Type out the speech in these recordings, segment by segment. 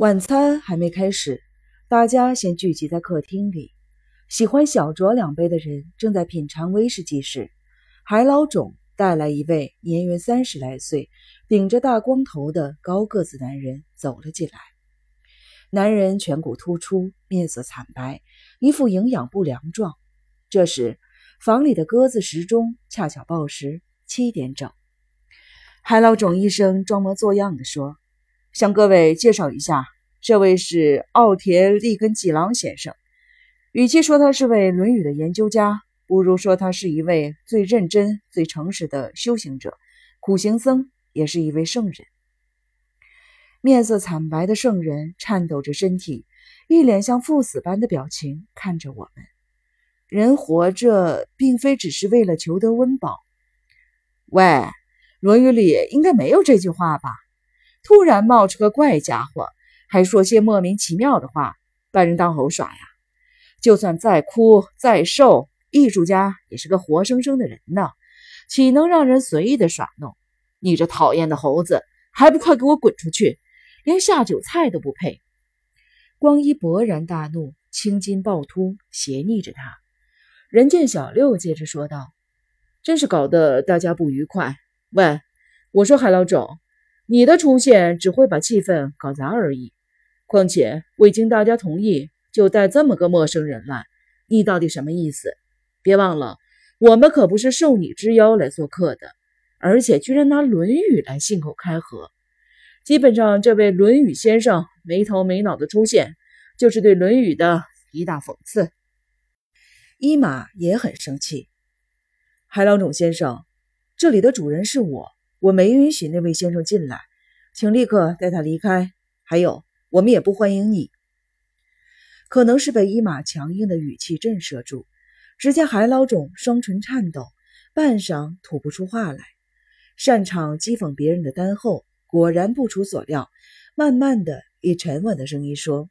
晚餐还没开始，大家先聚集在客厅里。喜欢小酌两杯的人正在品尝威士忌时，海老种带来一位年约三十来岁、顶着大光头的高个子男人走了进来。男人颧骨突出，面色惨白，一副营养不良状。这时，房里的鸽子时钟恰巧报时七点整。海老种医生装模作样地说。向各位介绍一下，这位是奥田利根纪郎先生。与其说他是位《论语》的研究家，不如说他是一位最认真、最诚实的修行者，苦行僧，也是一位圣人。面色惨白的圣人颤抖着身体，一脸像赴死般的表情看着我们。人活着，并非只是为了求得温饱。喂，《论语》里应该没有这句话吧？突然冒出个怪家伙，还说些莫名其妙的话，把人当猴耍呀！就算再枯再瘦，艺术家也是个活生生的人呢，岂能让人随意的耍弄？你这讨厌的猴子，还不快给我滚出去！连下酒菜都不配！光一勃然大怒，青筋暴突，斜睨着他。人见小六接着说道：“真是搞得大家不愉快。喂，我说海老种。”你的出现只会把气氛搞砸而已。况且未经大家同意就带这么个陌生人来，你到底什么意思？别忘了，我们可不是受你之邀来做客的，而且居然拿《论语》来信口开河。基本上，这位《论语》先生没头没脑的出现，就是对《论语》的一大讽刺。伊玛也很生气。海老种先生，这里的主人是我。我没允许那位先生进来，请立刻带他离开。还有，我们也不欢迎你。可能是被伊玛强硬的语气震慑住，只见海老种双唇颤抖，半晌吐不出话来。擅长讥讽别人的丹后果然不出所料，慢慢的以沉稳的声音说：“《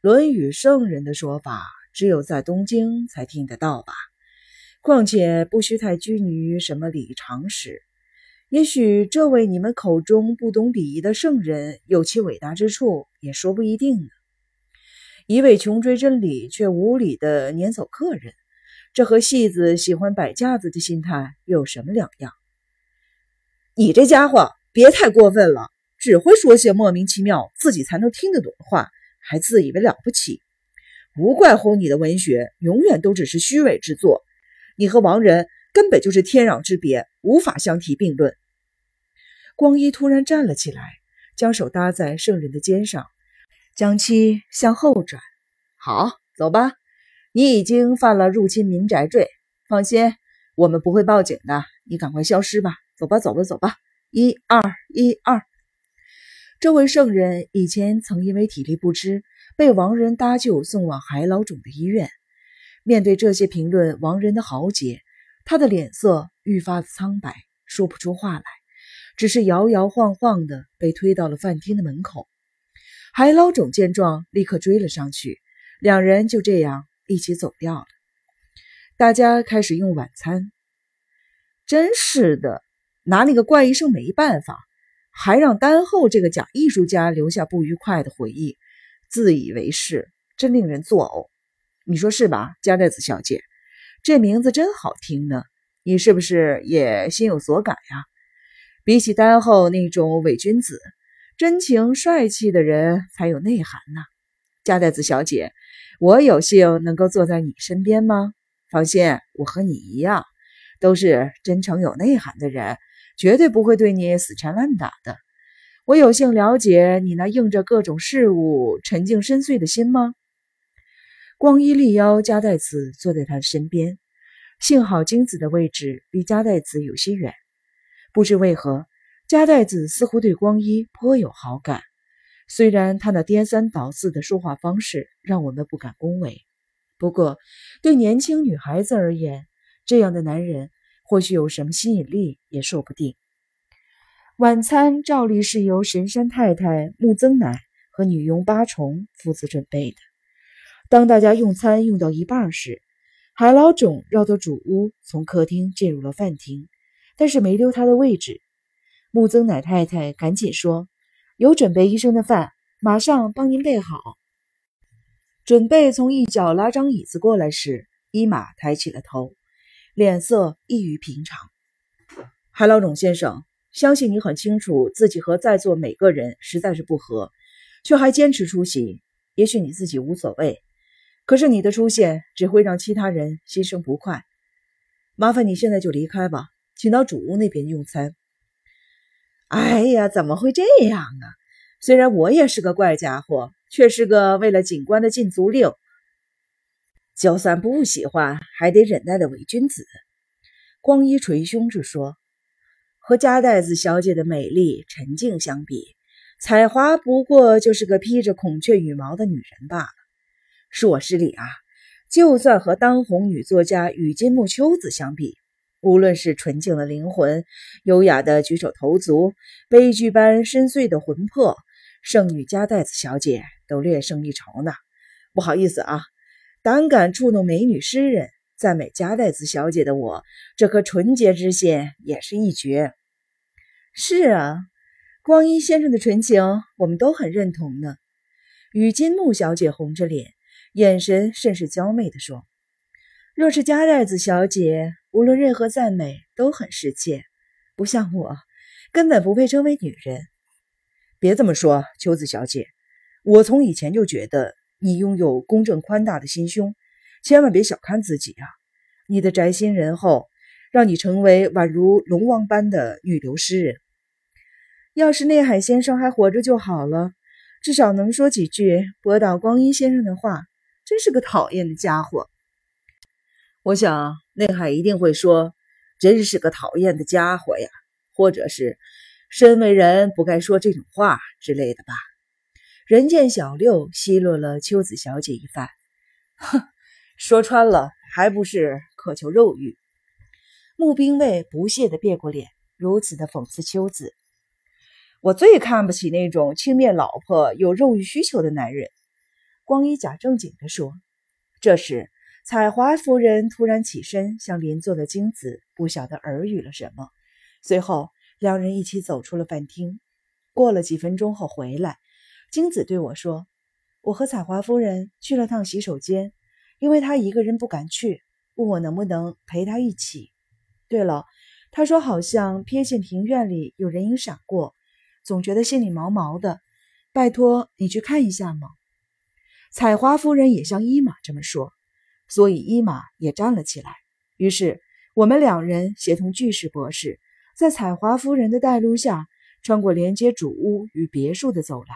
论语》圣人的说法，只有在东京才听得到吧？况且不需太拘泥于什么礼仪常识。”也许这位你们口中不懂礼仪的圣人有其伟大之处，也说不一定呢。一位穷追真理却无礼的撵走客人，这和戏子喜欢摆架子的心态又有什么两样？你这家伙别太过分了，只会说些莫名其妙、自己才能听得懂的话，还自以为了不起。无怪乎你的文学永远都只是虚伪之作，你和王仁根本就是天壤之别，无法相提并论。光一突然站了起来，将手搭在圣人的肩上，将其向后转。好，走吧。你已经犯了入侵民宅罪，放心，我们不会报警的。你赶快消失吧。走吧，走吧，走吧。一二一二。这位圣人以前曾因为体力不支，被亡人搭救送往海老冢的医院。面对这些评论王仁的豪杰，他的脸色愈发苍白，说不出话来。只是摇摇晃晃的被推到了饭厅的门口，海老种见状，立刻追了上去，两人就这样一起走掉了。大家开始用晚餐。真是的，拿那个怪医生没办法，还让丹后这个假艺术家留下不愉快的回忆，自以为是，真令人作呕。你说是吧，加代子小姐？这名字真好听呢，你是不是也心有所感呀？比起丹后那种伪君子，真情帅气的人才有内涵呢。加代子小姐，我有幸能够坐在你身边吗？放心，我和你一样，都是真诚有内涵的人，绝对不会对你死缠烂打的。我有幸了解你那应着各种事物沉静深邃的心吗？光一力邀加代子坐在他身边，幸好金子的位置离加代子有些远。不知为何，加代子似乎对光一颇有好感。虽然他那颠三倒四的说话方式让我们不敢恭维，不过对年轻女孩子而言，这样的男人或许有什么吸引力也说不定。晚餐照例是由神山太太木曾乃和女佣八重负责准备的。当大家用餐用到一半时，海老种绕到主屋，从客厅进入了饭厅。但是没留他的位置，木曾乃太太赶紧说：“有准备医生的饭，马上帮您备好。准备从一角拉张椅子过来时，伊玛抬起了头，脸色异于平常。海老种先生，相信你很清楚自己和在座每个人实在是不合，却还坚持出席。也许你自己无所谓，可是你的出现只会让其他人心生不快。麻烦你现在就离开吧，请到主屋那边用餐。哎呀，怎么会这样啊？虽然我也是个怪家伙，却是个为了警官的禁足令。就算不喜欢，还得忍耐的伪君子。光一捶胸着说。和加代子小姐的美丽沉静相比，彩华不过就是个披着孔雀羽毛的女人罢了。恕我失礼啊，就算和当红女作家雨金木秋子相比，无论是纯净的灵魂、优雅的举手投足、悲剧般深邃的魂魄，圣女加代子小姐都略胜一筹呢。不好意思啊，胆敢触动美女诗人。赞美加代子小姐的我，这颗纯洁之心也是一绝。是啊，光一先生的纯情，我们都很认同呢。雨金木小姐红着脸，眼神甚是娇媚地说：“若是加代子小姐，无论任何赞美都很世切，不像我，根本不配称为女人。”别这么说，秋子小姐，我从以前就觉得你拥有公正宽大的心胸。千万别小看自己啊！你的宅心仁厚，让你成为宛如龙王般的女流诗人。要是内海先生还活着就好了，至少能说几句博导光一先生的话。真是个讨厌的家伙。我想内海一定会说：“真是个讨厌的家伙呀！”或者是“身为人不该说这种话”之类的吧。人见小六奚落了秋子小姐一番，哼。说穿了，还不是渴求肉欲。穆兵卫不屑地别过脸，如此的讽刺秋子。我最看不起那种轻蔑老婆有肉欲需求的男人。光一假正经地说。这时，彩华夫人突然起身，向邻座的京子不晓得耳语了什么。随后，两人一起走出了饭厅。过了几分钟后回来，金子对我说：“我和彩华夫人去了趟洗手间。”因为她一个人不敢去，问我能不能陪她一起。对了，她说好像瞥见庭院里有人影闪过，总觉得心里毛毛的。拜托你去看一下嘛。彩华夫人也像伊玛这么说，所以伊玛也站了起来。于是我们两人协同巨石博士，在彩华夫人的带路下，穿过连接主屋与别墅的走廊，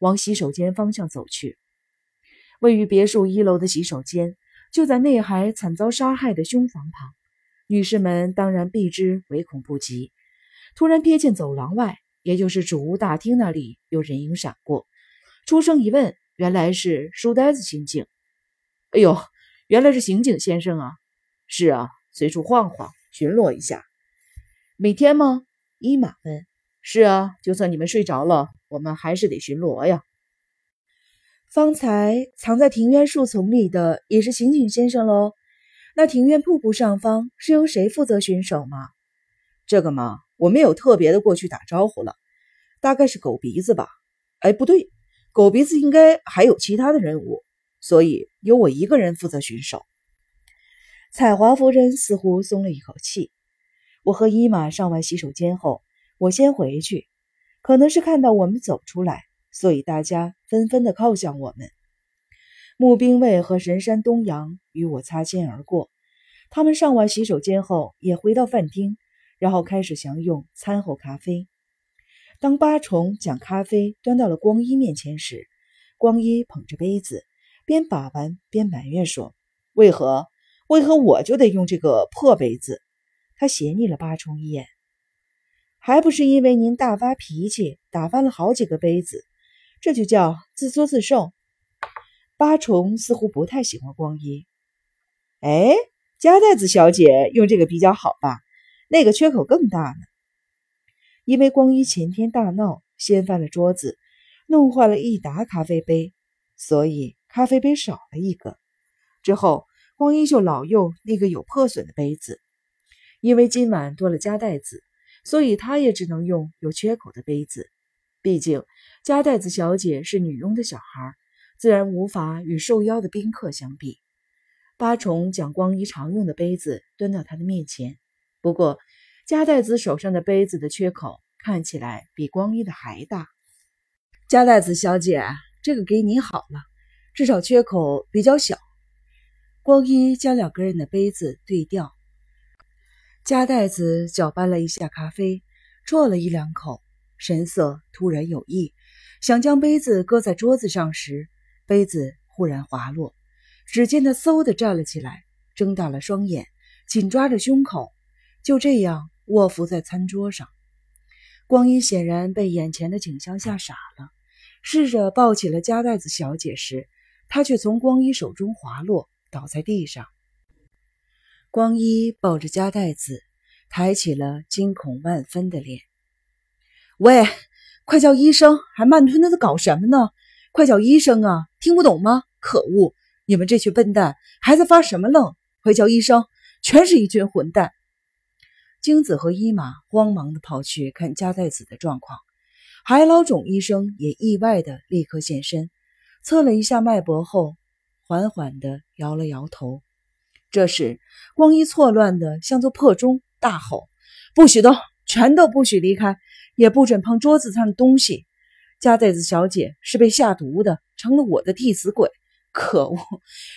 往洗手间方向走去。位于别墅一楼的洗手间就在内海惨遭杀害的凶房旁，女士们当然避之唯恐不及。突然瞥见走廊外，也就是主屋大厅那里有人影闪过，出声一问，原来是书呆子心境。哎呦，原来是刑警先生啊！是啊，随处晃晃，巡逻一下。每天吗？伊玛问。是啊，就算你们睡着了，我们还是得巡逻呀。方才藏在庭院树丛里的也是刑警先生喽。那庭院瀑布上方是由谁负责巡守吗？这个嘛，我没有特别的过去打招呼了，大概是狗鼻子吧。哎，不对，狗鼻子应该还有其他的任务，所以由我一个人负责巡守。彩华夫人似乎松了一口气。我和伊玛上完洗手间后，我先回去，可能是看到我们走出来。所以大家纷纷的靠向我们。募兵卫和神山东阳与我擦肩而过，他们上完洗手间后也回到饭厅，然后开始享用餐后咖啡。当八重将咖啡端到了光一面前时，光一捧着杯子，边把玩边埋怨说：“为何？为何我就得用这个破杯子？”他斜睨了八重一眼，还不是因为您大发脾气，打翻了好几个杯子。这就叫自作自受。八重似乎不太喜欢光一。哎，加代子小姐用这个比较好吧？那个缺口更大呢。因为光一前天大闹，掀翻了桌子，弄坏了一打咖啡杯，所以咖啡杯少了一个。之后，光一就老用那个有破损的杯子。因为今晚多了加代子，所以他也只能用有缺口的杯子。毕竟。加代子小姐是女佣的小孩，自然无法与受邀的宾客相比。八重将光一常用的杯子端到他的面前，不过加代子手上的杯子的缺口看起来比光一的还大。加代子小姐，这个给你好了，至少缺口比较小。光一将两个人的杯子对调，加代子搅拌了一下咖啡，啜了一两口，神色突然有异。想将杯子搁在桌子上时，杯子忽然滑落。只见他嗖的站了起来，睁大了双眼，紧抓着胸口，就这样卧伏在餐桌上。光一显然被眼前的景象吓傻了，试着抱起了加代子小姐时，他却从光一手中滑落，倒在地上。光一抱着加代子，抬起了惊恐万分的脸：“喂！”快叫医生！还慢吞吞的搞什么呢？快叫医生啊！听不懂吗？可恶！你们这群笨蛋还在发什么愣？快叫医生！全是一群混蛋！精子和伊玛慌忙的跑去看加代子的状况，海老种医生也意外的立刻现身，测了一下脉搏后，缓缓的摇了摇头。这时，光一错乱的像座破钟，大吼：“不许动！全都不许离开！”也不准碰桌子上的东西。加代子小姐是被下毒的，成了我的替死鬼。可恶，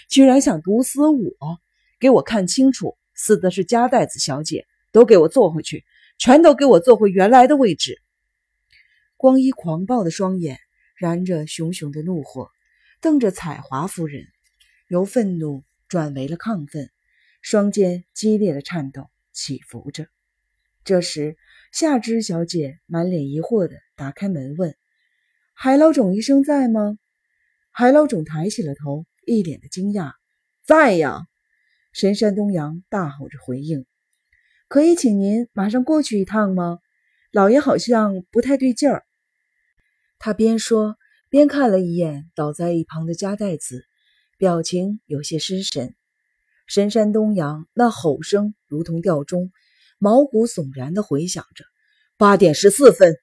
居然想毒死我！给我看清楚，死的是加代子小姐。都给我坐回去，全都给我坐回原来的位置。光一狂暴的双眼燃着熊熊的怒火，瞪着彩华夫人，由愤怒转为了亢奋，双肩激烈的颤抖，起伏着。这时。夏芝小姐满脸疑惑地打开门问：“海老种医生在吗？”海老种抬起了头，一脸的惊讶：“在呀！”神山东阳大吼着回应：“可以请您马上过去一趟吗？老爷好像不太对劲儿。”他边说边看了一眼倒在一旁的加代子，表情有些失神。神山东阳那吼声如同吊钟。毛骨悚然地回响着，八点十四分，